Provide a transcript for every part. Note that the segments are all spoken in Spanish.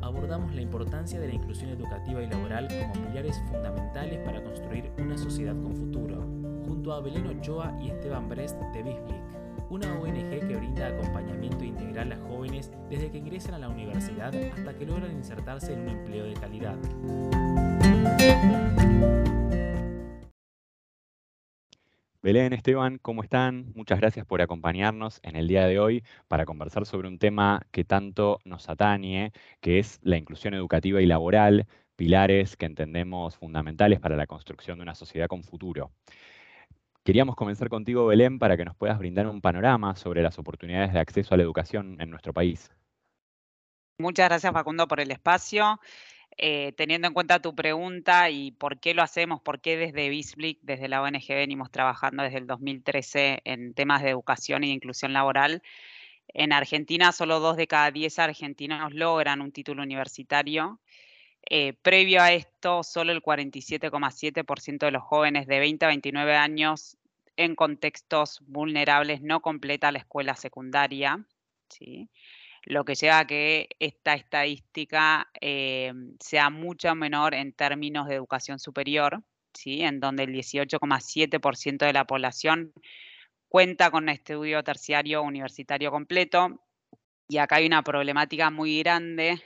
abordamos la importancia de la inclusión educativa y laboral como pilares fundamentales para construir una sociedad con futuro, junto a Belén Ochoa y Esteban Brest de Bisblick, una ONG que brinda acompañamiento integral a jóvenes desde que ingresan a la universidad hasta que logran insertarse en un empleo de calidad. Belén, Esteban, ¿cómo están? Muchas gracias por acompañarnos en el día de hoy para conversar sobre un tema que tanto nos atañe, que es la inclusión educativa y laboral, pilares que entendemos fundamentales para la construcción de una sociedad con futuro. Queríamos comenzar contigo, Belén, para que nos puedas brindar un panorama sobre las oportunidades de acceso a la educación en nuestro país. Muchas gracias, Facundo, por el espacio. Eh, teniendo en cuenta tu pregunta y por qué lo hacemos, por qué desde Bisblick, desde la ONG, venimos trabajando desde el 2013 en temas de educación e inclusión laboral. En Argentina, solo dos de cada diez argentinos logran un título universitario. Eh, previo a esto, solo el 47,7% de los jóvenes de 20 a 29 años en contextos vulnerables no completa la escuela secundaria. ¿sí? Lo que lleva a que esta estadística eh, sea mucho menor en términos de educación superior, ¿sí? en donde el 18,7% de la población cuenta con estudio terciario universitario completo. Y acá hay una problemática muy grande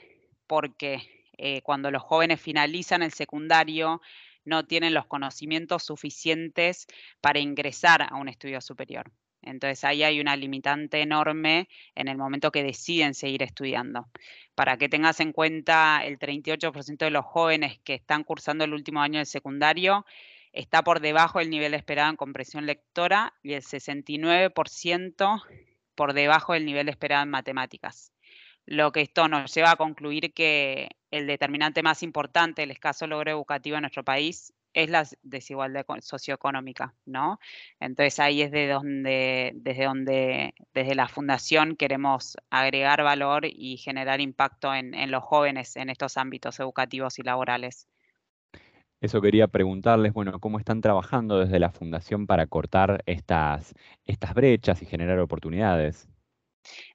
porque eh, cuando los jóvenes finalizan el secundario, no tienen los conocimientos suficientes para ingresar a un estudio superior. Entonces ahí hay una limitante enorme en el momento que deciden seguir estudiando. Para que tengas en cuenta, el 38% de los jóvenes que están cursando el último año del secundario está por debajo del nivel esperado en comprensión lectora y el 69% por debajo del nivel esperado en matemáticas. Lo que esto nos lleva a concluir que el determinante más importante del escaso logro educativo en nuestro país es la desigualdad socioeconómica, ¿no? Entonces ahí es de donde, desde donde, desde la fundación queremos agregar valor y generar impacto en, los jóvenes en estos ámbitos educativos y laborales. Eso quería preguntarles, bueno, ¿cómo están trabajando desde la fundación para cortar estas, estas brechas y generar oportunidades?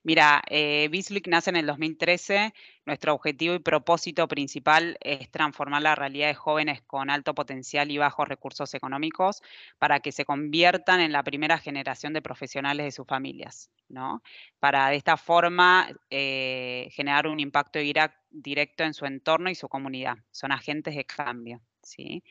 Mira, eh, nace en el 2013. Nuestro objetivo y propósito principal es transformar la realidad de jóvenes con alto potencial y bajos recursos económicos para que se conviertan en la primera generación de profesionales de sus familias, ¿no? Para de esta forma eh, generar un impacto directo en su entorno y su comunidad. Son agentes de cambio, ¿sí?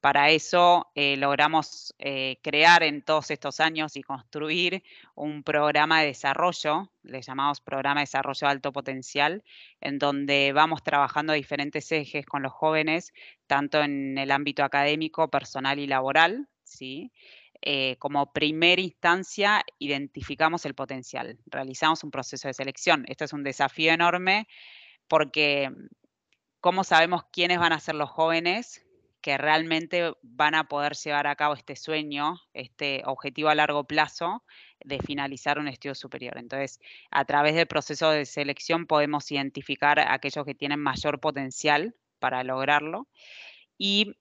Para eso eh, logramos eh, crear en todos estos años y construir un programa de desarrollo, le llamamos Programa de Desarrollo de Alto Potencial, en donde vamos trabajando diferentes ejes con los jóvenes, tanto en el ámbito académico, personal y laboral, ¿sí? Eh, como primera instancia identificamos el potencial, realizamos un proceso de selección. Esto es un desafío enorme porque ¿cómo sabemos quiénes van a ser los jóvenes que realmente van a poder llevar a cabo este sueño, este objetivo a largo plazo de finalizar un estudio superior. Entonces, a través del proceso de selección podemos identificar a aquellos que tienen mayor potencial para lograrlo y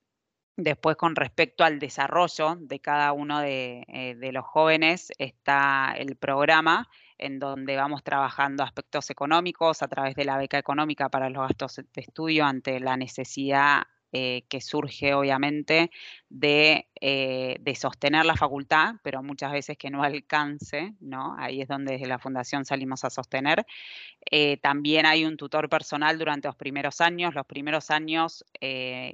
Después, con respecto al desarrollo de cada uno de, eh, de, los jóvenes, está el programa en donde vamos trabajando aspectos económicos a través de la beca económica para los gastos de estudio ante la necesidad eh, que surge obviamente eh, de, sostener la facultad, pero muchas veces que no alcance, ¿no? Ahí es donde desde la fundación salimos a sostener. Eh, también hay un tutor personal durante los primeros años. Los primeros años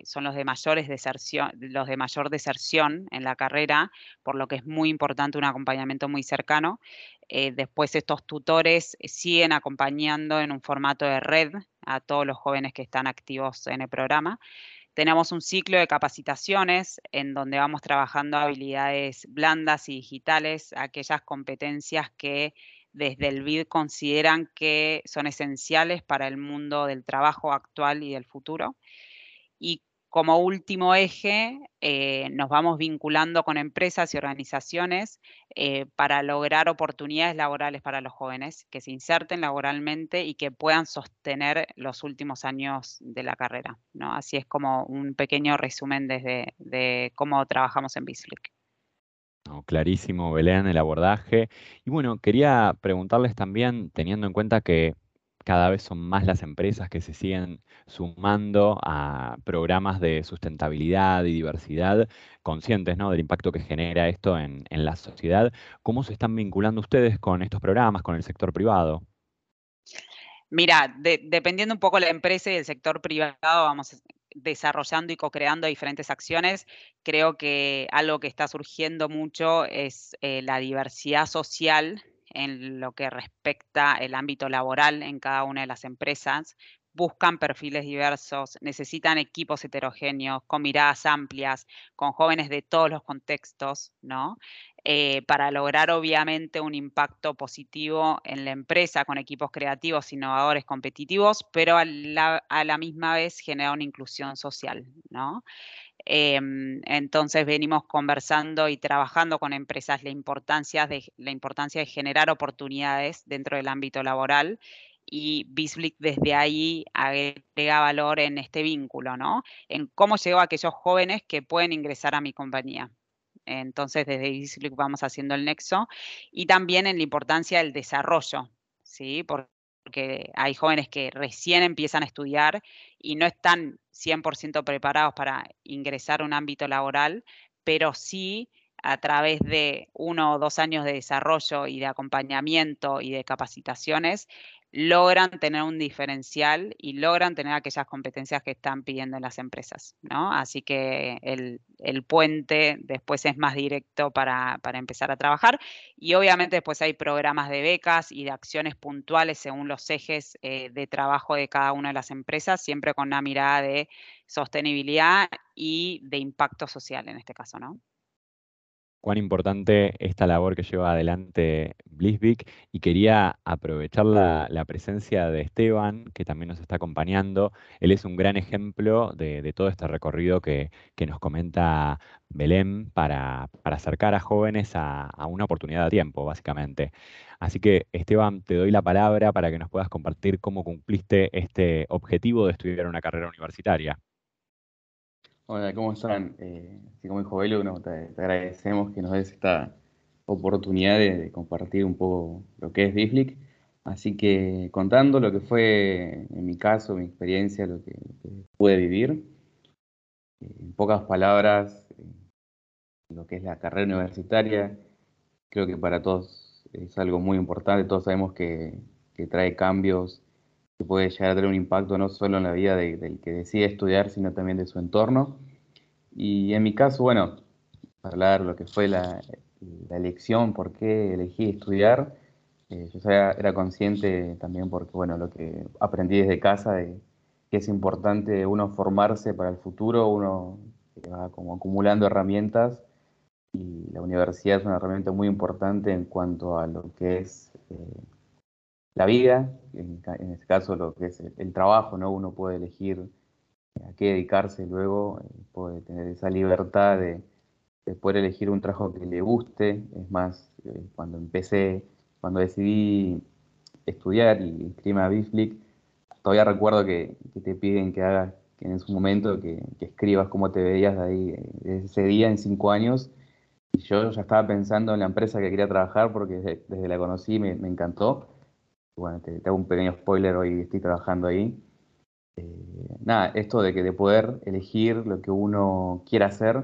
son los de, mayores deserción, los de mayor deserción en la carrera, por lo que es muy importante un acompañamiento muy cercano. después estos tutores siguen acompañando en un formato de red a todos los jóvenes que están activos en el programa. Tenemos un ciclo de capacitaciones en donde vamos trabajando habilidades blandas y digitales, aquellas competencias que desde el BID consideran que son esenciales para el mundo del trabajo actual y del futuro. Como último eje, eh, nos vamos vinculando con empresas y organizaciones eh, para lograr oportunidades laborales para los jóvenes, que se inserten laboralmente y que puedan sostener los últimos años de la carrera. ¿no? Así es como un pequeño resumen desde, de cómo trabajamos en Bislick. clarísimo, Belén, el abordaje. Y bueno, quería preguntarles también, teniendo en cuenta que cada vez son más las empresas que se siguen sumando a programas de sustentabilidad y diversidad, conscientes ¿no? del impacto que genera esto en, la sociedad. ¿Cómo se están vinculando ustedes con estos programas, con el sector privado? Mira, dependiendo un poco de la empresa y el sector privado, vamos desarrollando y co-creando diferentes acciones. Creo que algo que está surgiendo mucho es eh, la diversidad social en lo que respecta el ámbito laboral en cada una de las empresas. Buscan perfiles diversos, necesitan equipos heterogéneos, con miradas amplias, con jóvenes de todos los contextos, ¿no? Eh, para lograr obviamente un impacto positivo en la empresa con equipos creativos, innovadores, competitivos, pero a la, a la misma vez generar una inclusión social, ¿no? Em, entonces venimos conversando y trabajando con empresas la importancia, de, la importancia de generar oportunidades dentro del ámbito laboral y Bisblick desde ahí agrega valor en este vínculo, ¿no? En cómo llego a aquellos jóvenes que pueden ingresar a mi compañía. Entonces, desde Bisblick vamos haciendo el nexo y también en la importancia del desarrollo, ¿sí? porque hay jóvenes que recién empiezan a estudiar y no están 100% preparados para ingresar a un ámbito laboral, pero sí a través de uno o dos años de desarrollo y de acompañamiento y de capacitaciones, logran tener un diferencial y logran tener aquellas competencias que están pidiendo las empresas, ¿no? Así que el, puente después es más directo para, empezar a trabajar y obviamente después hay programas de becas y de acciones puntuales según los ejes eh, de trabajo de cada una de las empresas, siempre con una mirada de sostenibilidad y de impacto social en este caso, ¿no? Cuán importante esta labor que lleva adelante Blisvik y quería aprovechar la, presencia de Esteban, que también nos está acompañando. Él es un gran ejemplo de, todo este recorrido que, nos comenta Belén para, acercar a jóvenes a, una oportunidad a tiempo, básicamente. Así que, Esteban, te doy la palabra para que nos puedas compartir cómo cumpliste este objetivo de estudiar una carrera universitaria. Hola, ¿cómo están? Eh, así como dijo Belu, te, agradecemos que nos des esta oportunidad de, compartir un poco lo que es Biflic. Así que contando lo que fue, en mi caso, mi experiencia, lo que, pude vivir, eh, en pocas palabras, eh, lo que es la carrera universitaria, creo que para todos es algo muy importante, todos sabemos que, que trae cambios que puede llegar a tener un impacto no solo en la vida del que decide estudiar, sino también de su entorno. Y en mi caso, bueno, hablar lo que fue la, elección, por qué elegí estudiar, eh, yo era consciente también porque, bueno, lo que aprendí desde casa, de que es importante uno formarse para el futuro, uno va como acumulando herramientas y la universidad es una herramienta muy importante en cuanto a lo que es eh, la vida, en, este caso lo que es el, trabajo, ¿no? Uno puede elegir a qué dedicarse luego, eh, puede tener esa libertad de, poder elegir un trabajo que le guste. Es más, eh, cuando empecé, cuando decidí estudiar y inscribirme a Biflick, todavía recuerdo que, te piden que hagas, que en su momento, que, escribas cómo te veías de ahí, eh, ese día en cinco años. Y yo ya estaba pensando en la empresa que quería trabajar porque desde, la conocí me encantó bueno, te, hago un pequeño spoiler, hoy estoy trabajando ahí. Eh, nada, esto de que de poder elegir lo que uno quiera hacer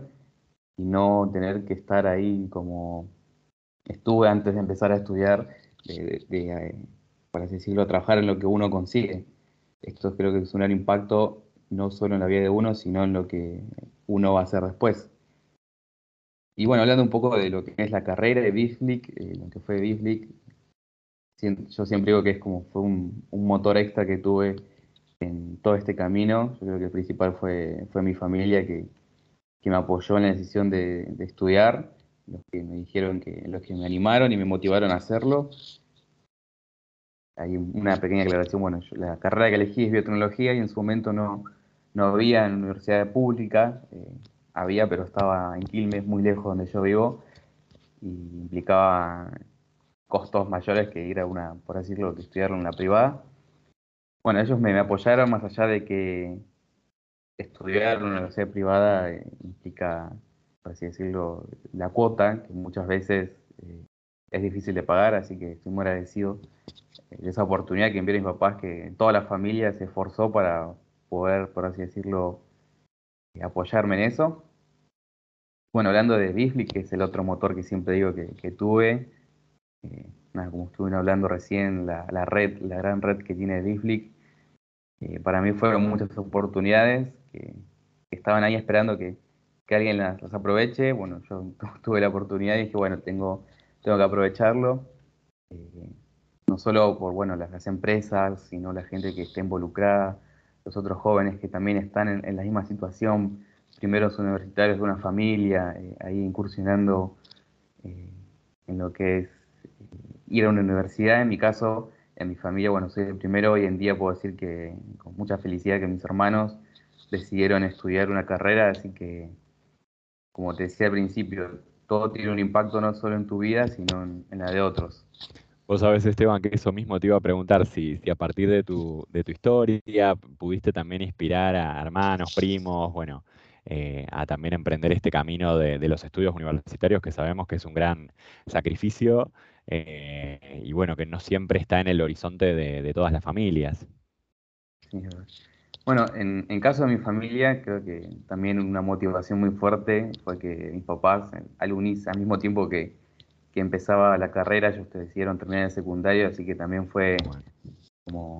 y no tener que estar ahí como estuve antes de empezar a estudiar, de, eh, por así decirlo, trabajar en lo que uno consigue. Esto creo que es un gran impacto no solo en la vida de uno, sino en lo que uno va a hacer después. Y bueno, hablando un poco de lo que es la carrera de Biflick, eh, lo que fue Biflick, yo siempre digo que es como fue un, motor extra que tuve en todo este camino. Yo creo que el principal fue, fue mi familia que, me apoyó en la decisión de, estudiar, los que me dijeron que, los que me animaron y me motivaron a hacerlo. Hay una pequeña aclaración, bueno, la carrera que elegí es biotecnología y en su momento no, no había en universidad pública, eh, había, pero estaba en Quilmes, muy lejos donde yo vivo, y implicaba costos mayores que ir a una, por así decirlo, que estudiar en una privada. Bueno, ellos me, apoyaron más allá de que estudiar en una universidad privada eh, implica, por así decirlo, la cuota, que muchas veces eh, es difícil de pagar, así que estoy muy agradecido eh, esa oportunidad que enviaron mis papás, que toda la familia se esforzó para poder, por así decirlo, apoyarme en eso. Bueno, hablando de Disney, que es el otro motor que siempre digo que, tuve, eh, como estuvieron hablando recién, la, red, la gran red que tiene Disney, eh, para mí fueron muchas oportunidades que, estaban ahí esperando que, alguien las, aproveche. Bueno, yo tuve la oportunidad y dije, bueno, tengo, tengo que aprovecharlo. no solo por bueno, las, empresas, sino la gente que está involucrada, los otros jóvenes que también están en la misma situación primeros universitarios de una familia, eh, ahí incursionando eh, en lo que es eh, ir a una universidad. En mi caso, en mi familia, bueno, soy el primero, hoy en día puedo decir que con mucha felicidad que mis hermanos decidieron estudiar una carrera, así que, como te decía al principio, todo tiene un impacto no solo en tu vida, sino en, la de otros. Vos sabés, Esteban, que eso mismo te iba a preguntar, si, si a partir de tu, de tu historia pudiste también inspirar a hermanos, primos, bueno, eh, a también emprender este camino de, los estudios universitarios, que sabemos que es un gran sacrificio eh, y bueno, que no siempre está en el horizonte de, todas las familias. bueno, en, caso de mi familia, creo que también una motivación muy fuerte fue que mis papás, al unirse al mismo tiempo que, empezaba la carrera, ellos decidieron terminar el secundario, así que también fue como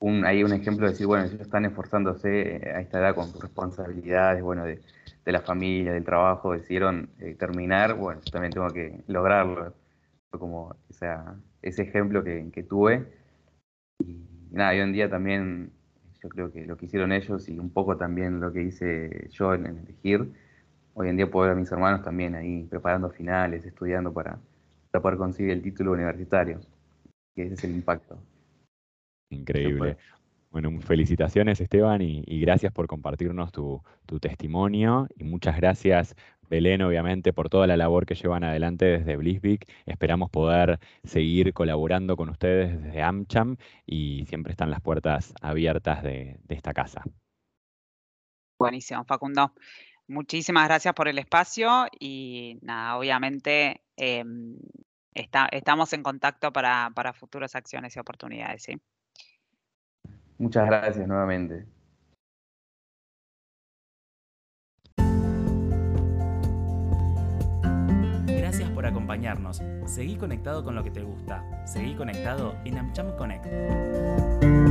un, hay un ejemplo de decir, bueno, ellos están esforzándose eh, a esta edad con sus responsabilidades, bueno, de, la familia, del trabajo, decidieron eh, terminar, bueno, yo también tengo que lograrlo. Fue como ese ejemplo que, tuve. Y nada, hoy en día también yo creo que lo que hicieron ellos y un poco también lo que hice yo en, elegir, hoy en día puedo ver a mis hermanos también ahí preparando finales, estudiando para, para poder conseguir el título universitario, que ese es el impacto. Increíble. Bueno, felicitaciones Esteban y, gracias por compartirnos tu, testimonio y muchas gracias Belén, obviamente, por toda la labor que llevan adelante desde Blissvik. Esperamos poder seguir colaborando con ustedes desde AmCham y siempre están las puertas abiertas de, esta casa. Buenísimo, Facundo. Muchísimas gracias por el espacio y nada, obviamente em, estamos en contacto para, para futuras acciones y oportunidades. ¿sí? Muchas gracias nuevamente. Por acompañarnos. Seguí conectado con lo que te gusta. Seguí conectado en AmCham Connect.